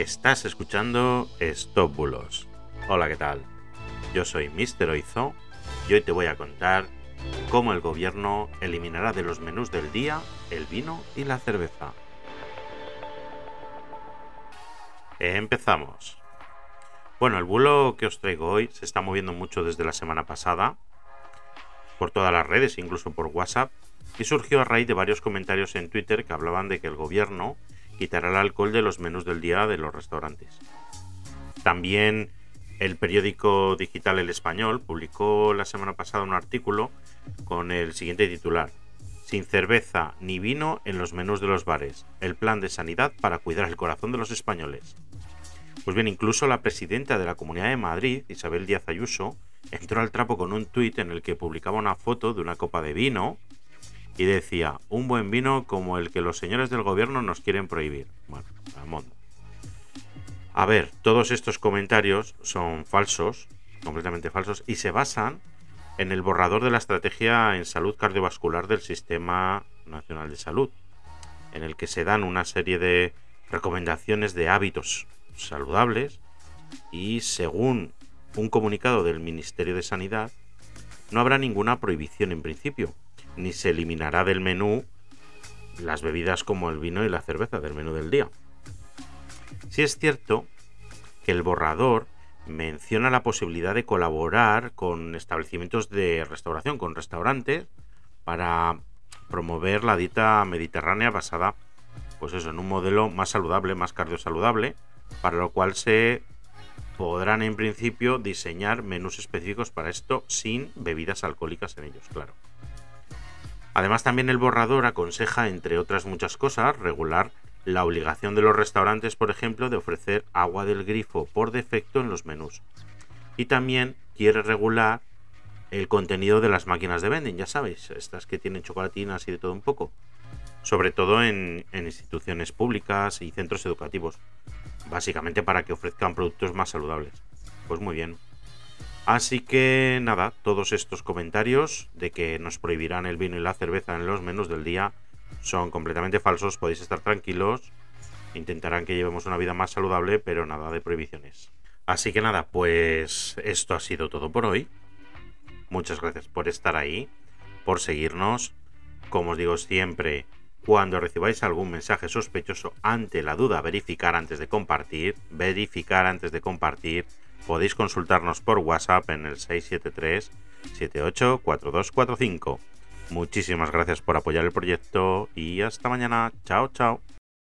Estás escuchando Stop Bulos. Hola, ¿qué tal? Yo soy Mr. Oizo y hoy te voy a contar cómo el gobierno eliminará de los menús del día el vino y la cerveza. Empezamos. Bueno, el bulo que os traigo hoy se está moviendo mucho desde la semana pasada, por todas las redes, incluso por WhatsApp, y surgió a raíz de varios comentarios en Twitter que hablaban de que el gobierno quitará el alcohol de los menús del día de los restaurantes. También el periódico digital El Español publicó la semana pasada un artículo con el siguiente titular. Sin cerveza ni vino en los menús de los bares. El plan de sanidad para cuidar el corazón de los españoles. Pues bien, incluso la presidenta de la Comunidad de Madrid, Isabel Díaz Ayuso, entró al trapo con un tuit en el que publicaba una foto de una copa de vino y decía, un buen vino como el que los señores del gobierno nos quieren prohibir. Bueno, al A ver, todos estos comentarios son falsos, completamente falsos, y se basan en el borrador de la estrategia en salud cardiovascular del Sistema Nacional de Salud, en el que se dan una serie de recomendaciones de hábitos saludables y según un comunicado del Ministerio de Sanidad, no habrá ninguna prohibición en principio, ni se eliminará del menú las bebidas como el vino y la cerveza del menú del día. Si es cierto que el borrador menciona la posibilidad de colaborar con establecimientos de restauración, con restaurantes, para promover la dieta mediterránea basada, pues eso, en un modelo más saludable, más cardiosaludable, para lo cual se podrán en principio diseñar menús específicos para esto sin bebidas alcohólicas en ellos, claro. Además, también el borrador aconseja, entre otras muchas cosas, regular la obligación de los restaurantes, por ejemplo, de ofrecer agua del grifo por defecto en los menús. Y también quiere regular el contenido de las máquinas de vending, ya sabéis, estas que tienen chocolatinas y de todo un poco. Sobre todo en, en instituciones públicas y centros educativos. Básicamente para que ofrezcan productos más saludables. Pues muy bien. Así que nada, todos estos comentarios de que nos prohibirán el vino y la cerveza en los menús del día son completamente falsos, podéis estar tranquilos. Intentarán que llevemos una vida más saludable, pero nada de prohibiciones. Así que nada, pues esto ha sido todo por hoy. Muchas gracias por estar ahí, por seguirnos. Como os digo siempre, cuando recibáis algún mensaje sospechoso ante la duda, verificar antes de compartir, verificar antes de compartir podéis consultarnos por WhatsApp en el 673 784245. Muchísimas gracias por apoyar el proyecto y hasta mañana. Chao, chao.